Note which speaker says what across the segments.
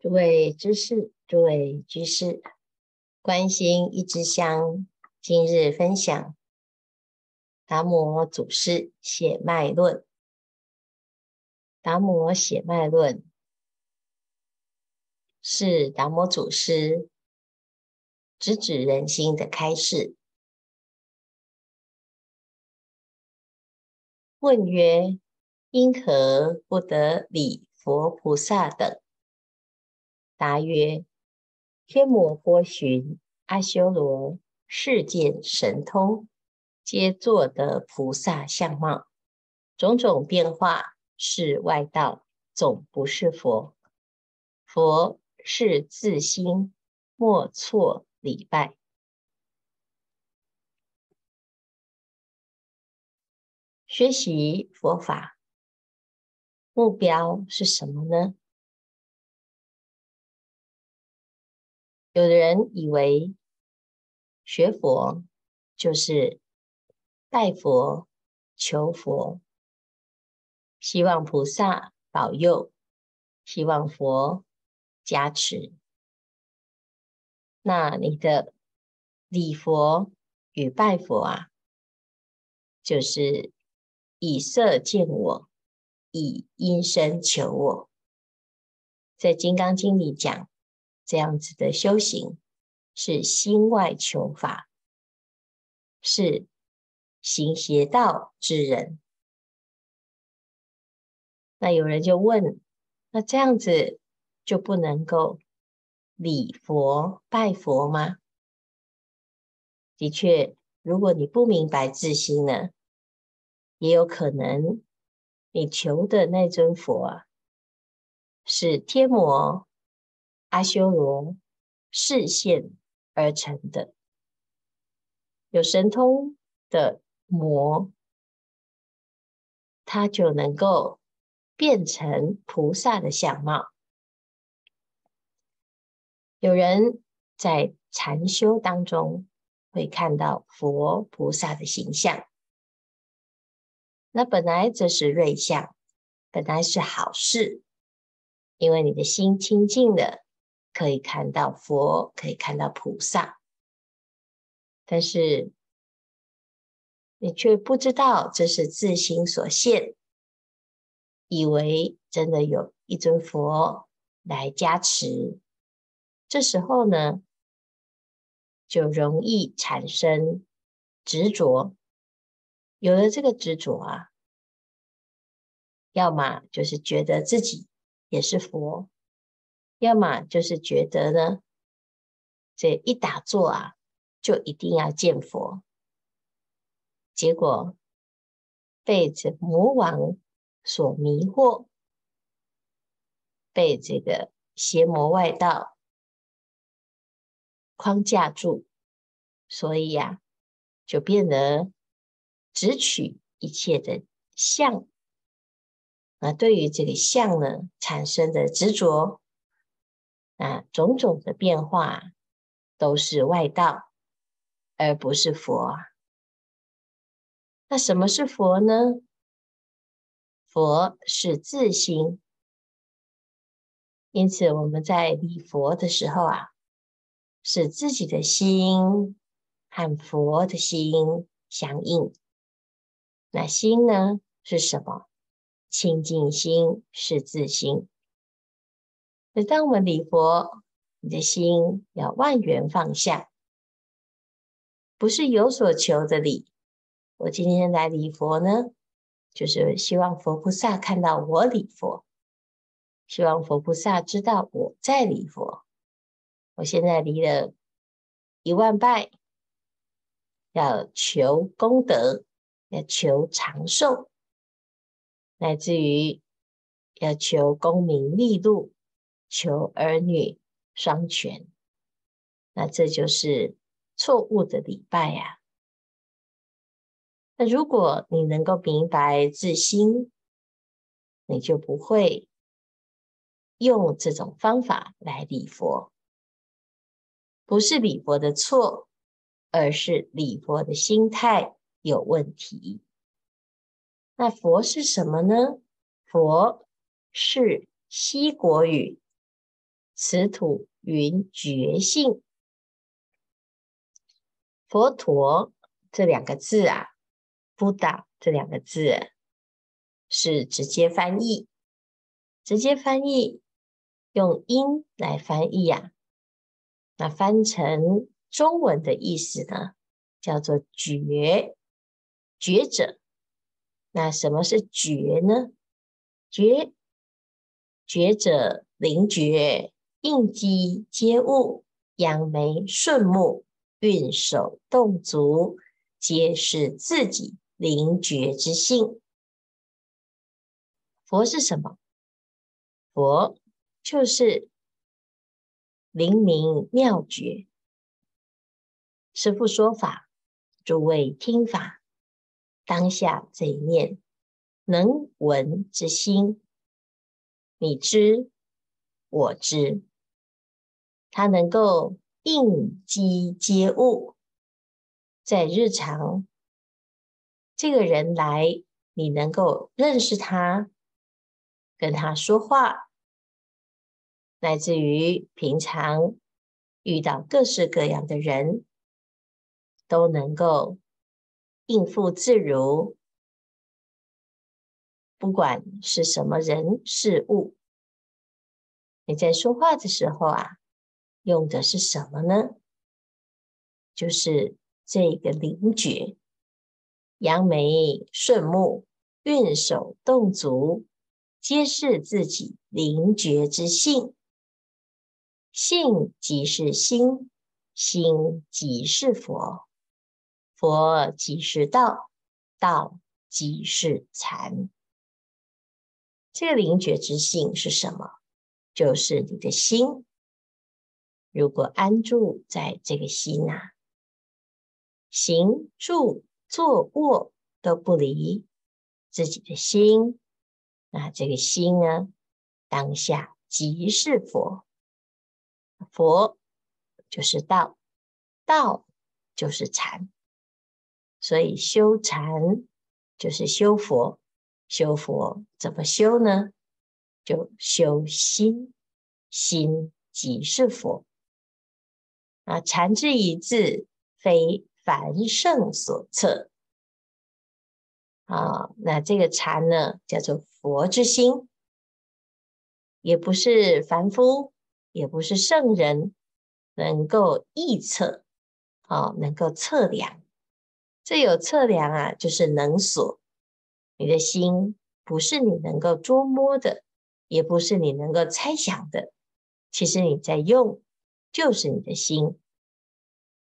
Speaker 1: 诸位知识，诸位居士，关心一支香，今日分享达摩祖师血脉论。达摩血脉论是达摩祖师直指人心的开示。问曰：因何不得礼佛菩萨等？答曰：天魔波旬、阿修罗世间神通，皆作得菩萨相貌，种种变化是外道，总不是佛。佛是自心，莫错礼拜。学习佛法目标是什么呢？有的人以为学佛就是拜佛、求佛，希望菩萨保佑，希望佛加持。那你的礼佛与拜佛啊，就是以色见我，以音声求我。在《金刚经》里讲。这样子的修行是心外求法，是行邪道之人。那有人就问：那这样子就不能够礼佛拜佛吗？的确，如果你不明白自心呢，也有可能你求的那尊佛啊，是天魔。阿修罗视线而成的，有神通的魔，他就能够变成菩萨的相貌。有人在禅修当中会看到佛菩萨的形象，那本来这是瑞相，本来是好事，因为你的心清净了。可以看到佛，可以看到菩萨，但是你却不知道这是自心所现，以为真的有一尊佛来加持，这时候呢，就容易产生执着。有了这个执着啊，要么就是觉得自己也是佛。要么就是觉得呢，这一打坐啊，就一定要见佛，结果被这魔王所迷惑，被这个邪魔外道框架住，所以呀、就变得执取一切的相，那对于这个相呢，产生的执着。啊，种种的变化都是外道，而不是佛。那什么是佛呢？佛是自心，因此我们在礼佛的时候啊，使自己的心和佛的心相应。那心呢，是什么？清净心是自心。当我们礼佛，你的心要万缘放下，不是有所求的礼。我今天来礼佛呢，就是希望佛菩萨看到我礼佛，希望佛菩萨知道我在礼佛。我现在礼了一万拜，要求功德，要求长寿，乃至于要求功名利禄。求儿女双全，那这就是错误的礼拜呀、啊。那如果你能够明白自心，你就不会用这种方法来礼佛。不是礼佛的错，而是礼佛的心态有问题。那佛是什么呢？佛是西国语。此土云觉性。佛陀这两个字啊，布达这两个字是直接翻译，直接翻译用音来翻译呀、啊，那翻成中文的意思呢，叫做觉，觉者。那什么是觉呢？觉，觉者灵觉，应机接物，扬眉顺目，运手动足，皆是自己灵觉之性。佛是什么？佛就是灵明妙觉。师父说法，诸位听法。当下这一念能闻之心，你知，我知，它能够应机接物，在日常这个人来，你能够认识他，跟他说话，乃至于平常遇到各式各样的人，都能够。应付自如，不管是什么人事物，你在说话的时候啊，用的是什么呢？就是这个灵觉，扬眉顺目，运手动足，皆是自己灵觉之性。性即是心，心即是佛。佛即是道，道即是禅。这个灵觉之性是什么？就是你的心。如果安住在这个心啊，行住坐卧都不离自己的心，那这个心呢，当下即是佛。佛就是道，道就是禅。所以修禅就是修佛，修佛怎么修呢？就修心，心即是佛。啊，禅之一字，非凡圣所测。啊，那这个禅呢，叫做佛之心，也不是凡夫，也不是圣人能够臆测，啊，能够测量。这有测量啊，就是能所。你的心不是你能够捉摸的，也不是你能够猜想的。其实你在用，就是你的心，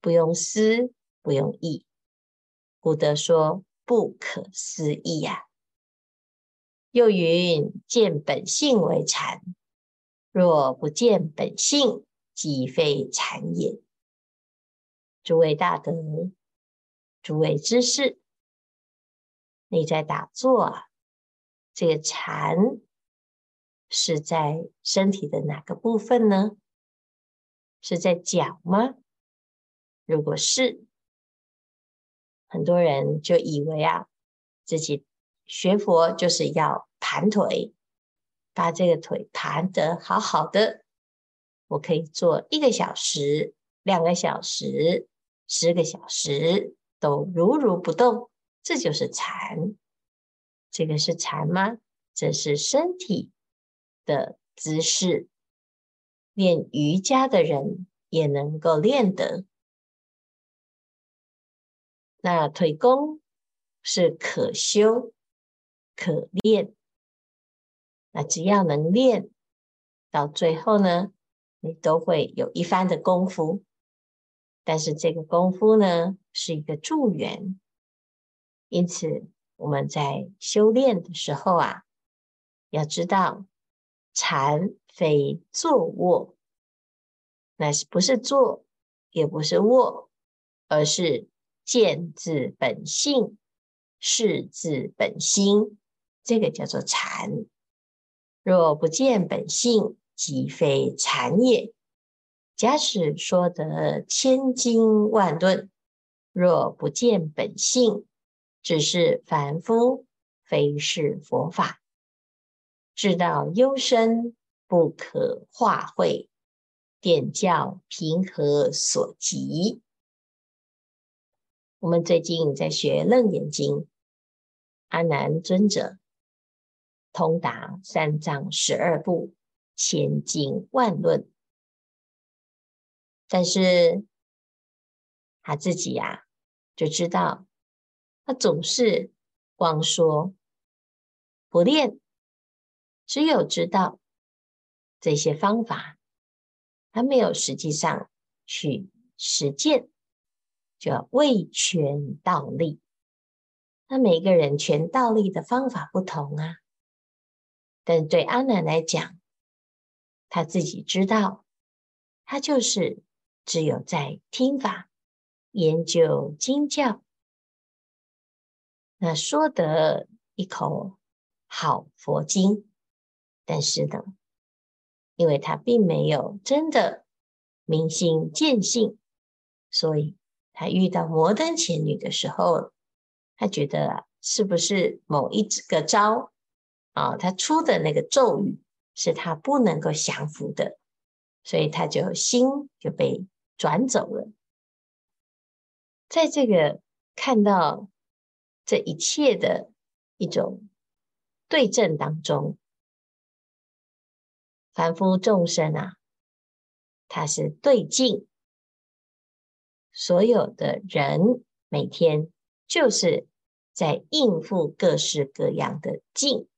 Speaker 1: 不用思，不用意。古德说不可思议呀。又云见本性为禅，若不见本性，即非禅也。诸位大德。诸位知识，你在打坐啊？这个禅是在身体的哪个部分呢？是在讲吗？如果是，很多人就以为啊，自己学佛就是要盘腿，把这个腿盘得好好的，我可以坐一个小时、两个小时、十个小时。都如如不动，这就是禅。这个是禅吗？这是身体的姿势。练瑜伽的人也能够练得。那腿功是可修可练。那只要能练，到最后呢，你都会有一番的功夫。但是这个功夫呢，是一个助缘，因此我们在修炼的时候啊，要知道禅非坐卧，那是不是坐，也不是卧，而是见自本性，识自本心，这个叫做禅。若不见本性，即非禅也。假使说得千经万论，若不见本性，只是凡夫，非是佛法。知道幽深不可化会，点教平和所及。我们最近在学《楞严经》，阿难尊者通达三藏十二部千经万论，但是他自己呀、啊、就知道，他总是光说不练，只有知道这些方法，他没有实际上去实践。叫为权道立，那每个人权道立的方法不同啊。但对阿难来讲，他自己知道，他就是只有在听法、研究经教，那说得一口好佛经，但是呢，因为他并没有真的明心见性，所以。他遇到摩登前女的时候，他觉得啊是不是某一个招啊？他出的那个咒语是他不能够降服的，所以他就心就被转走了。在这个看到这一切的一种对症当中，凡夫众生啊，他是对境。所有的人每天就是在应付各式各样的境，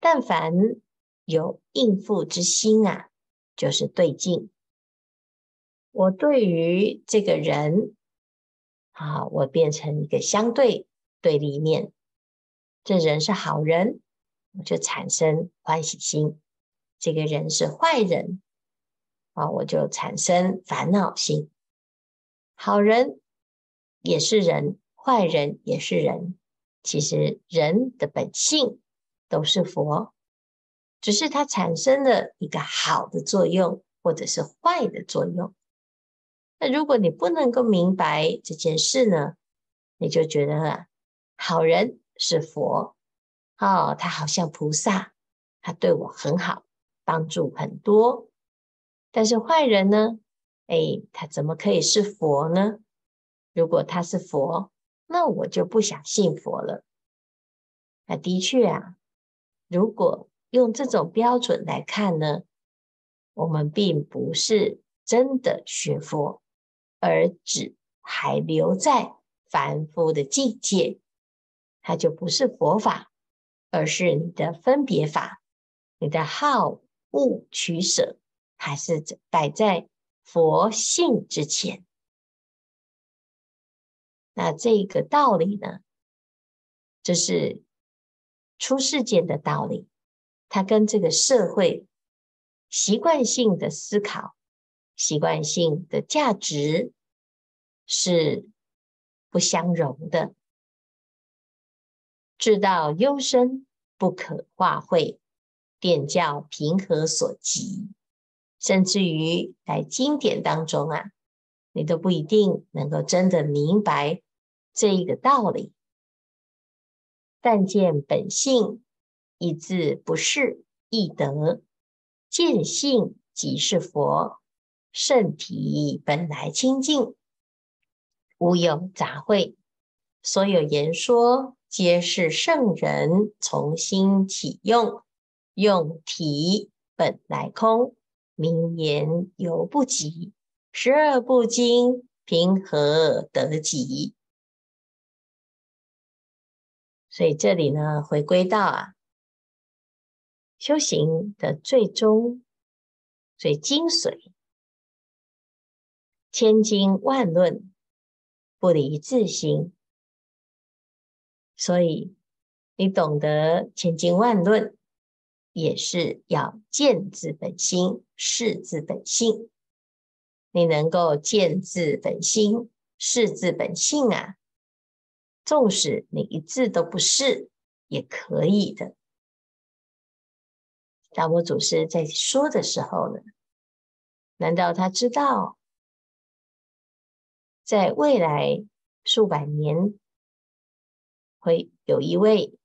Speaker 1: 但凡有应付之心啊，就是对境。我对于这个人，啊，我变成一个相对对立面。这人是好人，我就产生欢喜心；这个人是坏人，啊，我就产生烦恼心。好人也是人，坏人也是人。其实人的本性都是佛，只是它产生了一个好的作用，或者是坏的作用。那如果你不能够明白这件事呢，你就觉得啊，好人是佛，哦，他好像菩萨，他对我很好，帮助很多。但是坏人呢？哎，他怎么可以是佛呢？如果他是佛，那我就不想信佛了。那的确啊，如果用这种标准来看呢，我们并不是真的学佛，而只还留在凡夫的境界，它就不是佛法，而是你的分别法，你的好物取舍，还是摆在。佛性之前，那这个道理呢？这是出世间的道理，它跟这个社会习惯性的思考、习惯性的价值是不相容的。至道幽深不可化会，便叫平和所及。甚至于在经典当中啊，你都不一定能够真的明白这一个道理。但见本性一字不识亦得，见性即是佛，圣体本来清净，无有杂秽，所有言说皆是圣人从心起用，用体本来空。名言犹不及，十二部经凭何得及？所以这里呢，回归到啊，修行的最终、最精髓，千经万论不离自心。所以你懂得千经万论。也是要见自本心，识自本性。你能够见自本心，识自本性啊，纵使你一字都不是，也可以的。达摩祖师在说的时候呢，难道他知道，在未来数百年会有一位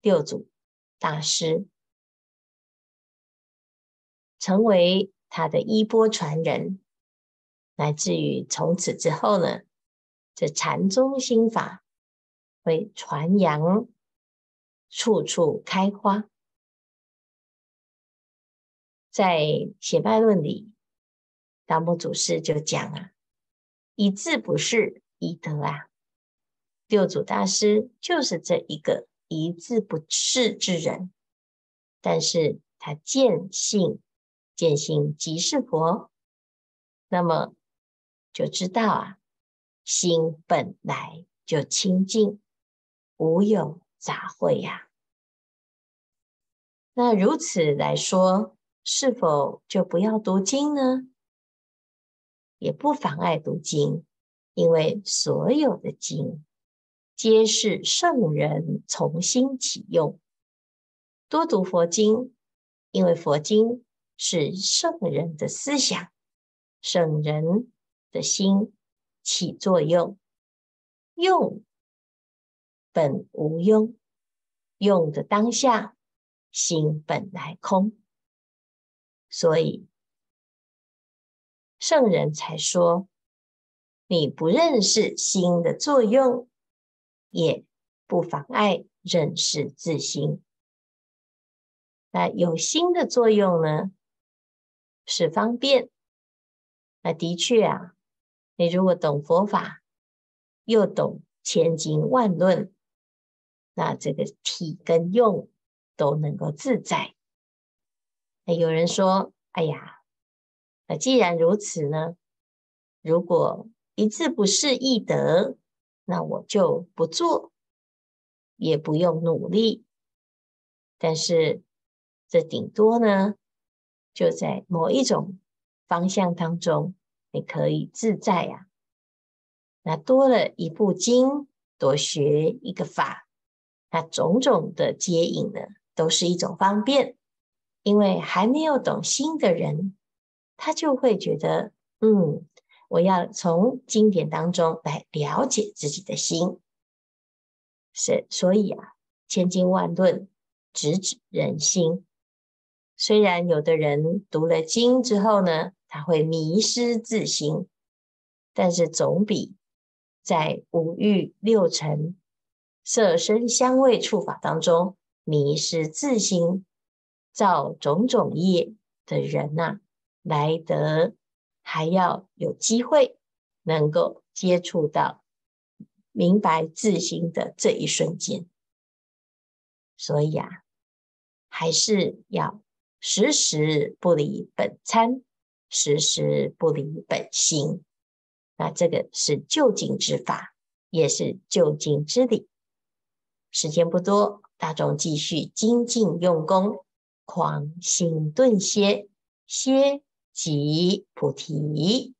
Speaker 1: 六祖？大师成为他的衣钵传人，乃至于从此之后呢，这禅宗心法会传扬，处处开花。在写脉论里，达摩祖师就讲啊，一字不识，易得啊。六祖大师就是这一个一字不识之人，但是他见性，见性即是佛，那么就知道啊，心本来就清净，无有杂秽呀。那如此来说，是否就不要读经呢？也不妨碍读经，因为所有的经。皆是圣人从心起用，多读佛经，因为佛经是圣人的思想，圣人的心起作用，用本无用，用的当下心本来空，所以圣人才说，你不认识心的作用。也不妨碍认识自心。那有心的作用呢，是方便。那的确啊，你如果懂佛法，又懂千经万论，那这个体跟用都能够自在。那有人说：“哎呀，那既然如此呢？如果一字不识易得。”那我就不做，也不用努力，但是这顶多呢，就在某一种方向当中，你可以自在呀、那多了一部经，多学一个法，那种种的接引呢，都是一种方便。因为还没有懂心的人，他就会觉得，嗯。我要从经典当中来了解自己的心，是所以啊，千经万论直指人心。虽然有的人读了经之后呢，他会迷失自心，但是总比在五欲六尘、色声香味触法当中迷失自心、造种种业的人呐、啊，来得。还要有机会能够接触到明白自心的这一瞬间，所以啊，还是要时时不离本参，时时不离本心。那这个是究竟之法，也是究竟之理。时间不多，大众继续精进用功，狂心顿歇歇。即菩提。